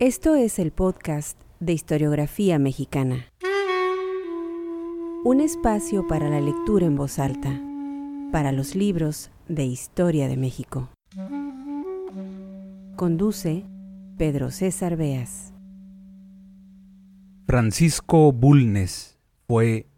Esto es el podcast de historiografía mexicana. Un espacio para la lectura en voz alta, para los libros de historia de México. Conduce Pedro César Beas. Francisco Bulnes fue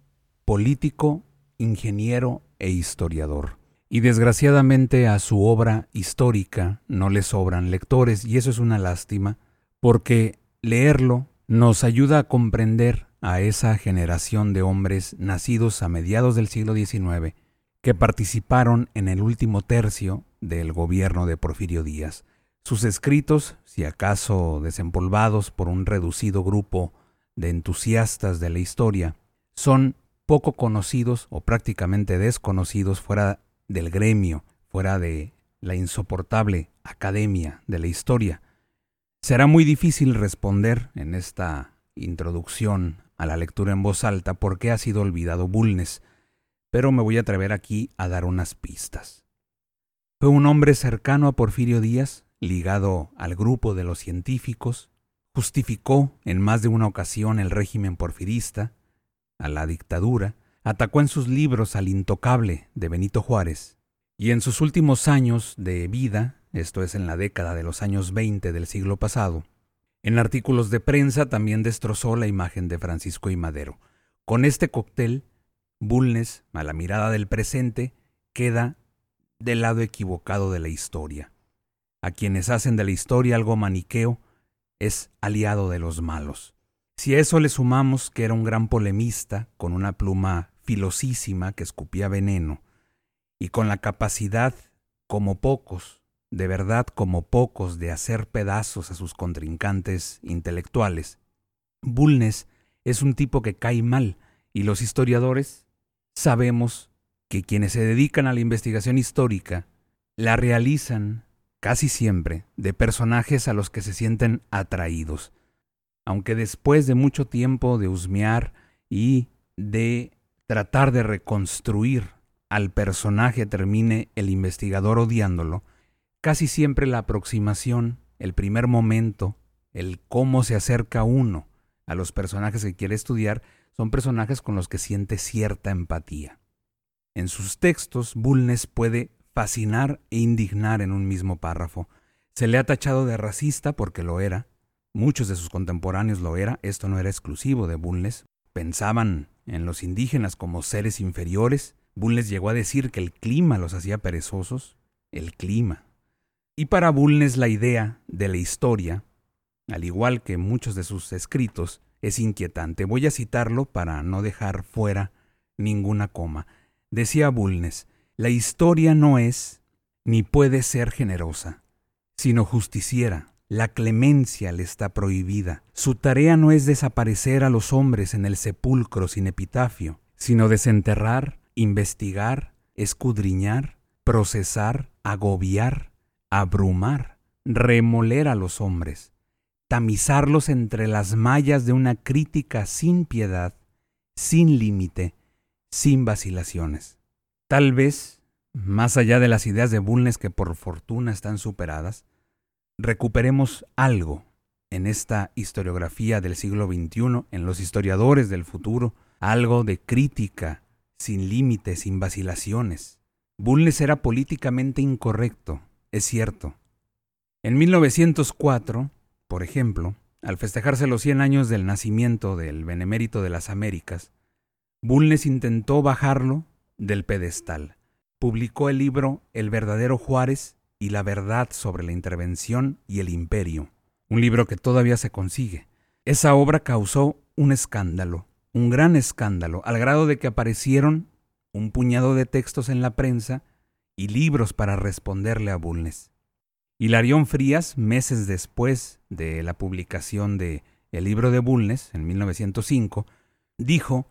político, ingeniero e historiador. Y desgraciadamente a su obra histórica no le sobran lectores, y eso es una lástima, porque leerlo nos ayuda a comprender a esa generación de hombres nacidos a mediados del siglo XIX que participaron en el último tercio del gobierno de Porfirio Díaz. Sus escritos, si acaso desempolvados por un reducido grupo de entusiastas de la historia, son poco conocidos o prácticamente desconocidos fuera del gremio, fuera de la insoportable academia de la historia. Será muy difícil responder en esta introducción a la lectura en voz alta por qué ha sido olvidado Bulnes, pero me voy a atrever aquí a dar unas pistas. Fue un hombre cercano a Porfirio Díaz, ligado al grupo de los científicos, justificó en más de una ocasión el régimen porfirista, a la dictadura, atacó en sus libros al intocable de Benito Juárez, y en sus últimos años de vida, esto es en la década de los años 20 del siglo pasado, en artículos de prensa también destrozó la imagen de Francisco y Madero. Con este cóctel, Bulnes, a la mirada del presente, queda del lado equivocado de la historia. A quienes hacen de la historia algo maniqueo, es aliado de los malos. Si a eso le sumamos que era un gran polemista, con una pluma filosísima que escupía veneno, y con la capacidad, como pocos, de verdad como pocos, de hacer pedazos a sus contrincantes intelectuales, Bulnes es un tipo que cae mal, y los historiadores sabemos que quienes se dedican a la investigación histórica la realizan casi siempre de personajes a los que se sienten atraídos. Aunque después de mucho tiempo de husmear y de tratar de reconstruir al personaje termine el investigador odiándolo, casi siempre la aproximación, el primer momento, el cómo se acerca uno a los personajes que quiere estudiar, son personajes con los que siente cierta empatía. En sus textos, Bulnes puede fascinar e indignar en un mismo párrafo. Se le ha tachado de racista porque lo era, Muchos de sus contemporáneos lo era, esto no era exclusivo de Bulnes. Pensaban en los indígenas como seres inferiores. Bulnes llegó a decir que el clima los hacía perezosos. El clima. Y para Bulnes la idea de la historia, al igual que muchos de sus escritos, es inquietante. Voy a citarlo para no dejar fuera ninguna coma. Decía Bulnes, la historia no es ni puede ser generosa, sino justiciera, la clemencia le está prohibida. Su tarea no es desaparecer a los hombres en el sepulcro sin epitafio, sino desenterrar, investigar, escudriñar, procesar, agobiar, abrumar, remoler a los hombres, tamizarlos entre las mallas de una crítica sin piedad, sin límite, sin vacilaciones. Tal vez, más allá de las ideas de Bulnes que por fortuna están superadas, recuperemos algo en esta historiografía del siglo XXI, en los historiadores del futuro, algo de crítica, sin límites, sin vacilaciones. Bulnes era políticamente incorrecto, es cierto. En 1904, por ejemplo, al festejarse los 100 años del nacimiento del Benemérito de las Américas, Bulnes intentó bajarlo del pedestal. Publicó el libro El verdadero Juárez y la verdad sobre la intervención y el imperio, un libro que todavía se consigue. Esa obra causó un escándalo, un gran escándalo, al grado de que aparecieron un puñado de textos en la prensa y libros para responderle a Bulnes. Hilarión Frías, meses después de la publicación de El libro de Bulnes, en 1905, dijo,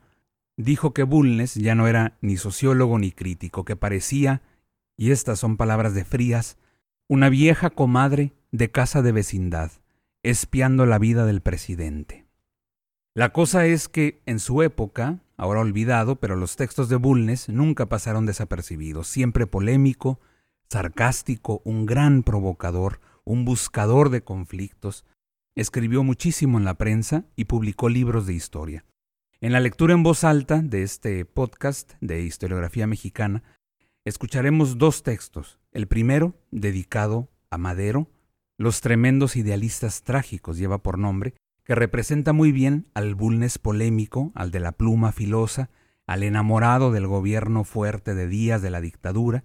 dijo que Bulnes ya no era ni sociólogo ni crítico, que parecía y estas son palabras de Frías, una vieja comadre de casa de vecindad, espiando la vida del presidente. La cosa es que en su época, ahora olvidado, pero los textos de Bulnes nunca pasaron desapercibidos, siempre polémico, sarcástico, un gran provocador, un buscador de conflictos. escribió muchísimo en la prensa y publicó libros de historia. En la lectura en voz alta de este podcast de historiografía mexicana, escucharemos dos textos. El primero, dedicado a Madero, Los tremendos idealistas trágicos lleva por nombre, que representa muy bien al Bulnes polémico, al de la pluma filosa, al enamorado del gobierno fuerte de días de la dictadura,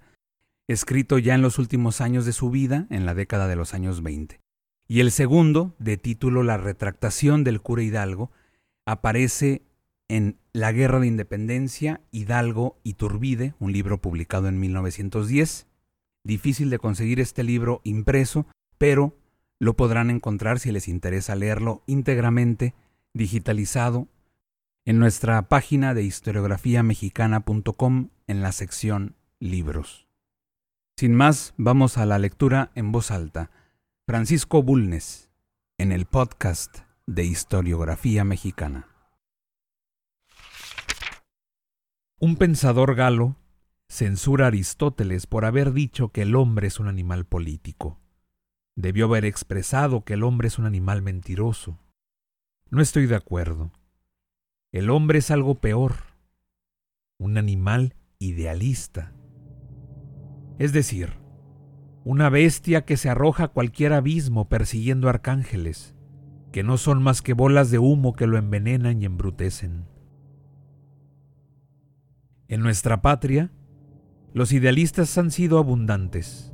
escrito ya en los últimos años de su vida, en la década de los años 20. Y el segundo, de título La retractación del cura Hidalgo, aparece en La Guerra de Independencia, Hidalgo y Turbide, un libro publicado en 1910. Difícil de conseguir este libro impreso, pero lo podrán encontrar si les interesa leerlo íntegramente, digitalizado, en nuestra página de historiografiamexicana.com en la sección Libros. Sin más, vamos a la lectura en voz alta. Francisco Bulnes, en el podcast de Historiografía Mexicana. Un pensador galo censura a Aristóteles por haber dicho que el hombre es un animal político. Debió haber expresado que el hombre es un animal mentiroso. No estoy de acuerdo. El hombre es algo peor, un animal idealista. Es decir, una bestia que se arroja a cualquier abismo persiguiendo arcángeles, que no son más que bolas de humo que lo envenenan y embrutecen. En nuestra patria, los idealistas han sido abundantes,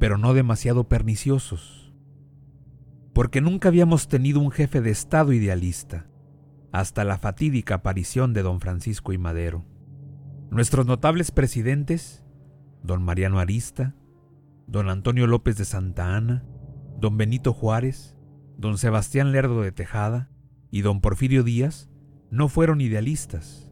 pero no demasiado perniciosos, porque nunca habíamos tenido un jefe de Estado idealista, hasta la fatídica aparición de don Francisco y Madero. Nuestros notables presidentes, don Mariano Arista, don Antonio López de Santa Ana, don Benito Juárez, don Sebastián Lerdo de Tejada y don Porfirio Díaz, no fueron idealistas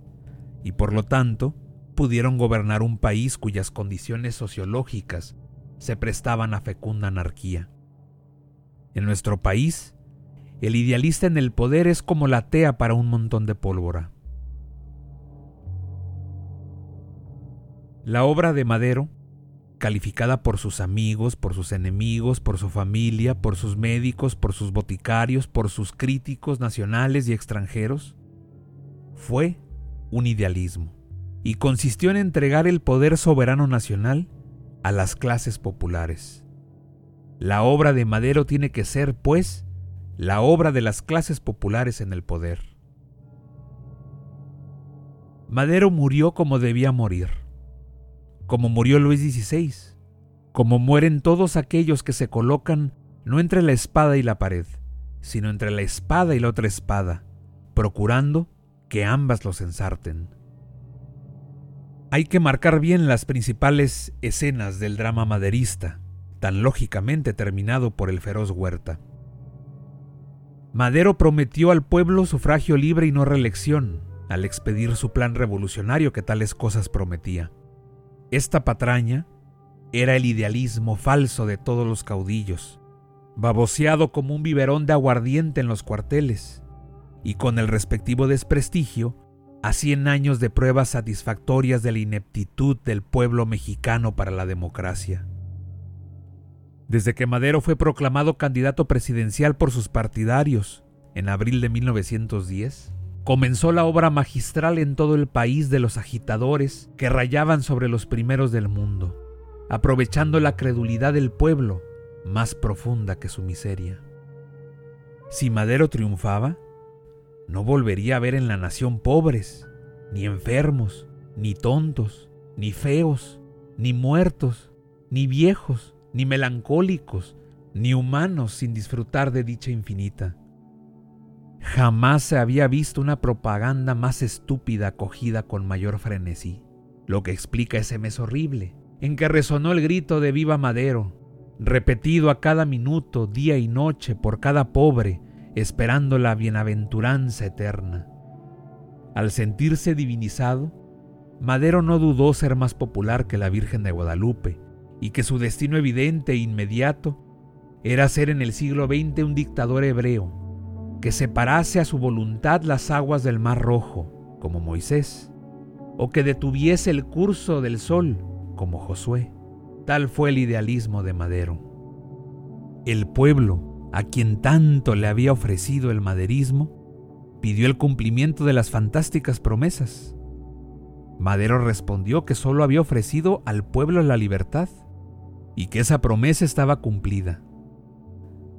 y por lo tanto pudieron gobernar un país cuyas condiciones sociológicas se prestaban a fecunda anarquía. En nuestro país, el idealista en el poder es como la tea para un montón de pólvora. La obra de Madero, calificada por sus amigos, por sus enemigos, por su familia, por sus médicos, por sus boticarios, por sus críticos nacionales y extranjeros, fue un idealismo, y consistió en entregar el poder soberano nacional a las clases populares. La obra de Madero tiene que ser, pues, la obra de las clases populares en el poder. Madero murió como debía morir, como murió Luis XVI, como mueren todos aquellos que se colocan no entre la espada y la pared, sino entre la espada y la otra espada, procurando que ambas los ensarten. Hay que marcar bien las principales escenas del drama maderista, tan lógicamente terminado por el feroz Huerta. Madero prometió al pueblo sufragio libre y no reelección, al expedir su plan revolucionario que tales cosas prometía. Esta patraña era el idealismo falso de todos los caudillos, baboseado como un biberón de aguardiente en los cuarteles, y con el respectivo desprestigio a cien años de pruebas satisfactorias de la ineptitud del pueblo mexicano para la democracia. Desde que Madero fue proclamado candidato presidencial por sus partidarios en abril de 1910, comenzó la obra magistral en todo el país de los agitadores que rayaban sobre los primeros del mundo, aprovechando la credulidad del pueblo más profunda que su miseria. Si Madero triunfaba, no volvería a ver en la nación pobres, ni enfermos, ni tontos, ni feos, ni muertos, ni viejos, ni melancólicos, ni humanos sin disfrutar de dicha infinita. Jamás se había visto una propaganda más estúpida acogida con mayor frenesí, lo que explica ese mes horrible, en que resonó el grito de Viva Madero, repetido a cada minuto, día y noche por cada pobre, esperando la bienaventuranza eterna. Al sentirse divinizado, Madero no dudó ser más popular que la Virgen de Guadalupe y que su destino evidente e inmediato era ser en el siglo XX un dictador hebreo que separase a su voluntad las aguas del Mar Rojo, como Moisés, o que detuviese el curso del sol, como Josué. Tal fue el idealismo de Madero. El pueblo, a quien tanto le había ofrecido el maderismo, pidió el cumplimiento de las fantásticas promesas. Madero respondió que solo había ofrecido al pueblo la libertad y que esa promesa estaba cumplida.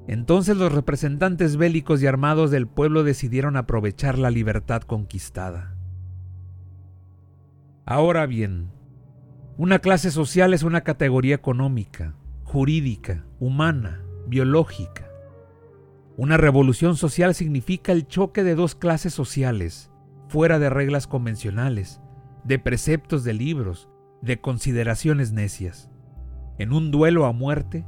Entonces los representantes bélicos y armados del pueblo decidieron aprovechar la libertad conquistada. Ahora bien, una clase social es una categoría económica, jurídica, humana, biológica. Una revolución social significa el choque de dos clases sociales, fuera de reglas convencionales, de preceptos de libros, de consideraciones necias. En un duelo a muerte,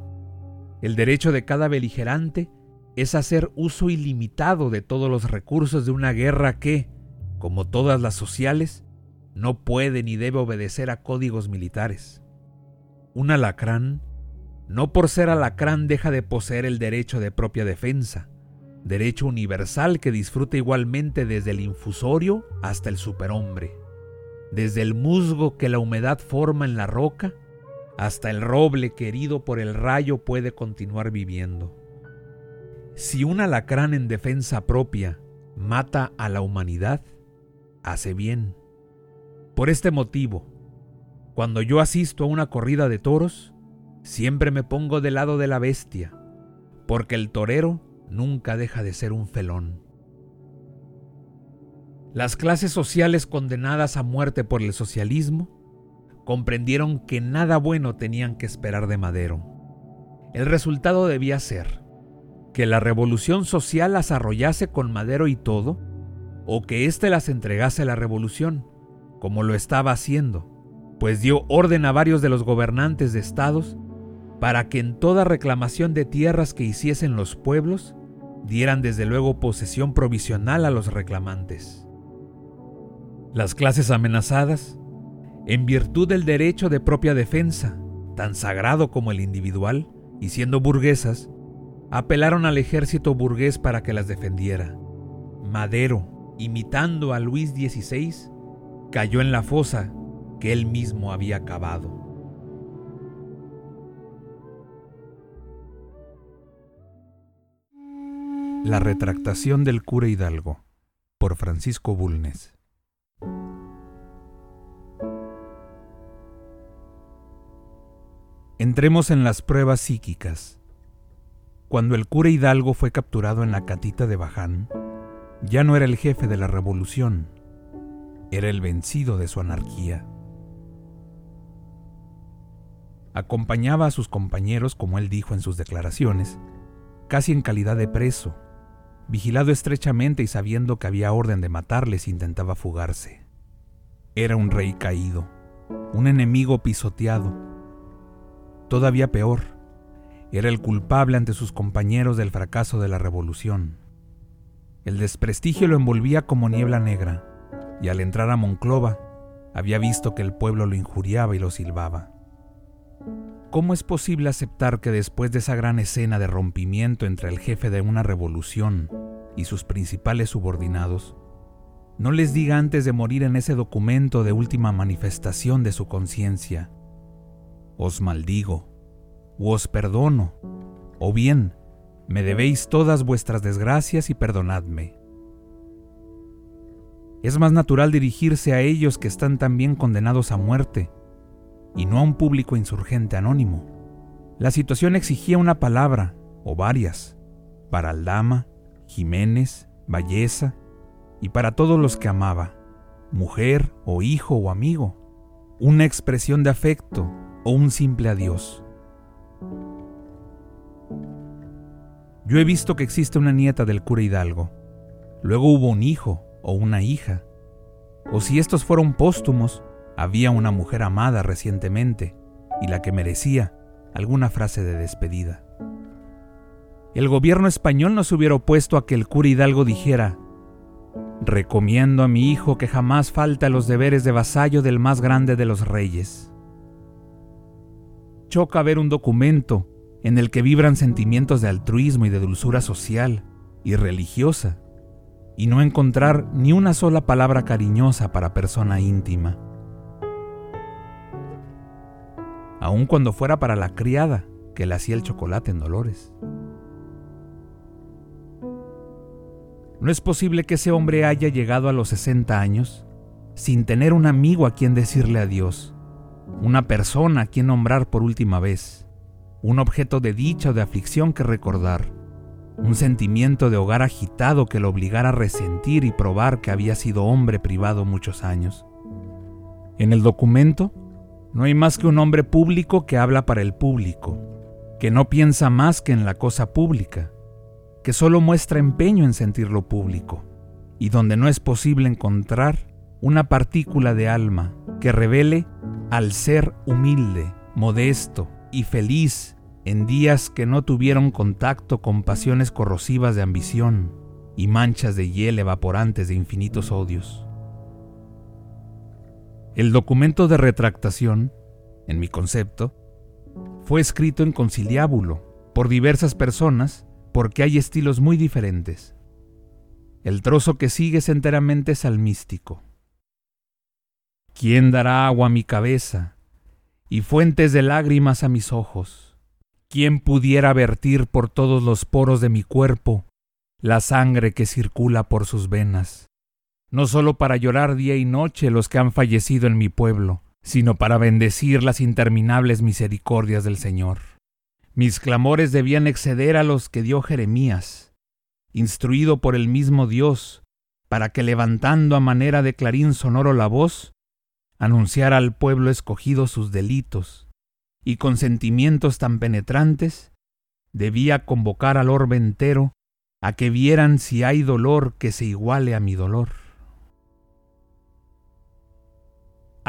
el derecho de cada beligerante es hacer uso ilimitado de todos los recursos de una guerra que, como todas las sociales, no puede ni debe obedecer a códigos militares. Un alacrán, no por ser alacrán deja de poseer el derecho de propia defensa, derecho universal que disfruta igualmente desde el infusorio hasta el superhombre desde el musgo que la humedad forma en la roca hasta el roble que herido por el rayo puede continuar viviendo. Si un alacrán en defensa propia mata a la humanidad, hace bien. Por este motivo, cuando yo asisto a una corrida de toros, siempre me pongo del lado de la bestia, porque el torero nunca deja de ser un felón. Las clases sociales condenadas a muerte por el socialismo comprendieron que nada bueno tenían que esperar de Madero. El resultado debía ser que la revolución social las arrollase con Madero y todo, o que éste las entregase a la revolución, como lo estaba haciendo, pues dio orden a varios de los gobernantes de estados para que en toda reclamación de tierras que hiciesen los pueblos, dieran desde luego posesión provisional a los reclamantes. Las clases amenazadas, en virtud del derecho de propia defensa, tan sagrado como el individual, y siendo burguesas, apelaron al ejército burgués para que las defendiera. Madero, imitando a Luis XVI, cayó en la fosa que él mismo había cavado. La retractación del cura Hidalgo por Francisco Bulnes Entremos en las pruebas psíquicas. Cuando el cura Hidalgo fue capturado en la catita de Baján, ya no era el jefe de la revolución, era el vencido de su anarquía. Acompañaba a sus compañeros, como él dijo en sus declaraciones, casi en calidad de preso, vigilado estrechamente y sabiendo que había orden de matarles, intentaba fugarse. Era un rey caído, un enemigo pisoteado, Todavía peor, era el culpable ante sus compañeros del fracaso de la revolución. El desprestigio lo envolvía como niebla negra, y al entrar a Monclova, había visto que el pueblo lo injuriaba y lo silbaba. ¿Cómo es posible aceptar que después de esa gran escena de rompimiento entre el jefe de una revolución y sus principales subordinados, no les diga antes de morir en ese documento de última manifestación de su conciencia, os maldigo, os perdono, o bien, me debéis todas vuestras desgracias y perdonadme. Es más natural dirigirse a ellos que están también condenados a muerte, y no a un público insurgente anónimo. La situación exigía una palabra, o varias, para Aldama, Jiménez, Valleza, y para todos los que amaba, mujer o hijo o amigo, una expresión de afecto, o un simple adiós. Yo he visto que existe una nieta del cura Hidalgo. Luego hubo un hijo o una hija. O si estos fueron póstumos, había una mujer amada recientemente y la que merecía alguna frase de despedida. El gobierno español no se hubiera opuesto a que el cura Hidalgo dijera, recomiendo a mi hijo que jamás falte a los deberes de vasallo del más grande de los reyes choca ver un documento en el que vibran sentimientos de altruismo y de dulzura social y religiosa, y no encontrar ni una sola palabra cariñosa para persona íntima. Aun cuando fuera para la criada que le hacía el chocolate en Dolores. ¿No es posible que ese hombre haya llegado a los 60 años sin tener un amigo a quien decirle adiós, una persona a quien nombrar por última vez, un objeto de dicha o de aflicción que recordar, un sentimiento de hogar agitado que lo obligara a resentir y probar que había sido hombre privado muchos años? En el documento no hay más que un hombre público que habla para el público, que no piensa más que en la cosa pública, que solo muestra empeño en sentir lo público, y donde no es posible encontrar una partícula de alma que revele al ser humilde, modesto y feliz en días que no tuvieron contacto con pasiones corrosivas de ambición y manchas de hiel evaporantes de infinitos odios. El documento de retractación, en mi concepto, fue escrito en conciliábulo por diversas personas porque hay estilos muy diferentes. El trozo que sigue es enteramente salmístico. ¿Quién dará agua a mi cabeza y fuentes de lágrimas a mis ojos? ¿Quién pudiera vertir por todos los poros de mi cuerpo la sangre que circula por sus venas? No solo para llorar día y noche los que han fallecido en mi pueblo, sino para bendecir las interminables misericordias del Señor. Mis clamores debían exceder a los que dio Jeremías, instruido por el mismo Dios, para que levantando a manera de clarín sonoro la voz, anunciara al pueblo escogido sus delitos, y con sentimientos tan penetrantes, debía convocar al orbe entero a que vieran si hay dolor que se iguale a mi dolor.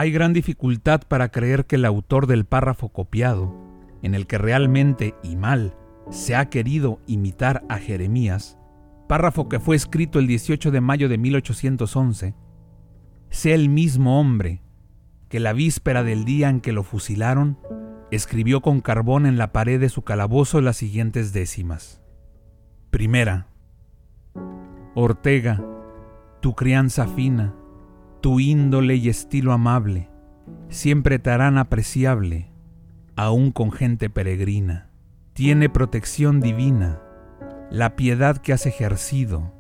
Hay gran dificultad para creer que el autor del párrafo copiado, en el que realmente y mal se ha querido imitar a Jeremías, párrafo que fue escrito el 18 de mayo de 1811, sea el mismo hombre que la víspera del día en que lo fusilaron, escribió con carbón en la pared de su calabozo las siguientes décimas. Primera. Ortega, tu crianza fina, tu índole y estilo amable, siempre te harán apreciable, aun con gente peregrina. Tiene protección divina, la piedad que has ejercido,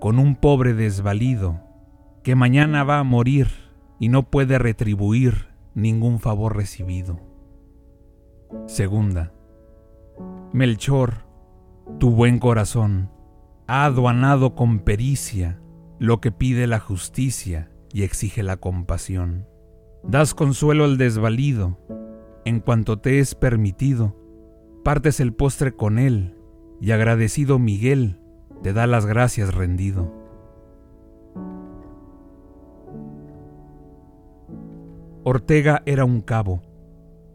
con un pobre desvalido, que mañana va a morir y no puede retribuir ningún favor recibido. Segunda, Melchor, tu buen corazón, ha aduanado con pericia lo que pide la justicia y exige la compasión. Das consuelo al desvalido, en cuanto te es permitido, partes el postre con él, y agradecido Miguel te da las gracias rendido. Ortega era un cabo,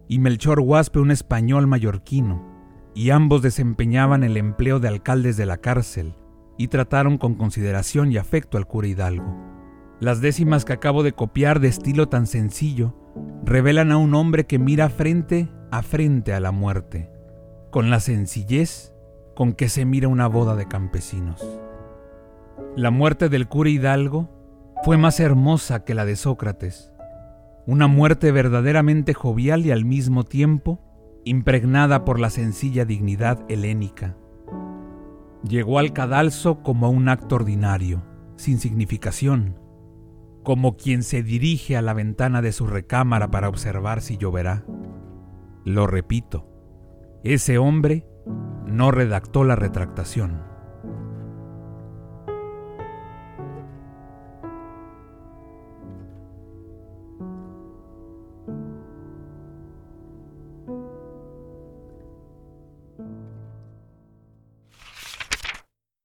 y Melchor Huaspe un español mallorquino, y ambos desempeñaban el empleo de alcaldes de la cárcel, y trataron con consideración y afecto al cura Hidalgo. Las décimas que acabo de copiar de estilo tan sencillo revelan a un hombre que mira frente a frente a la muerte, con la sencillez con que se mira una boda de campesinos. La muerte del cura Hidalgo fue más hermosa que la de Sócrates, una muerte verdaderamente jovial y al mismo tiempo impregnada por la sencilla dignidad helénica. Llegó al cadalso como un acto ordinario, sin significación, como quien se dirige a la ventana de su recámara para observar si lloverá. Lo repito, ese hombre no redactó la retractación.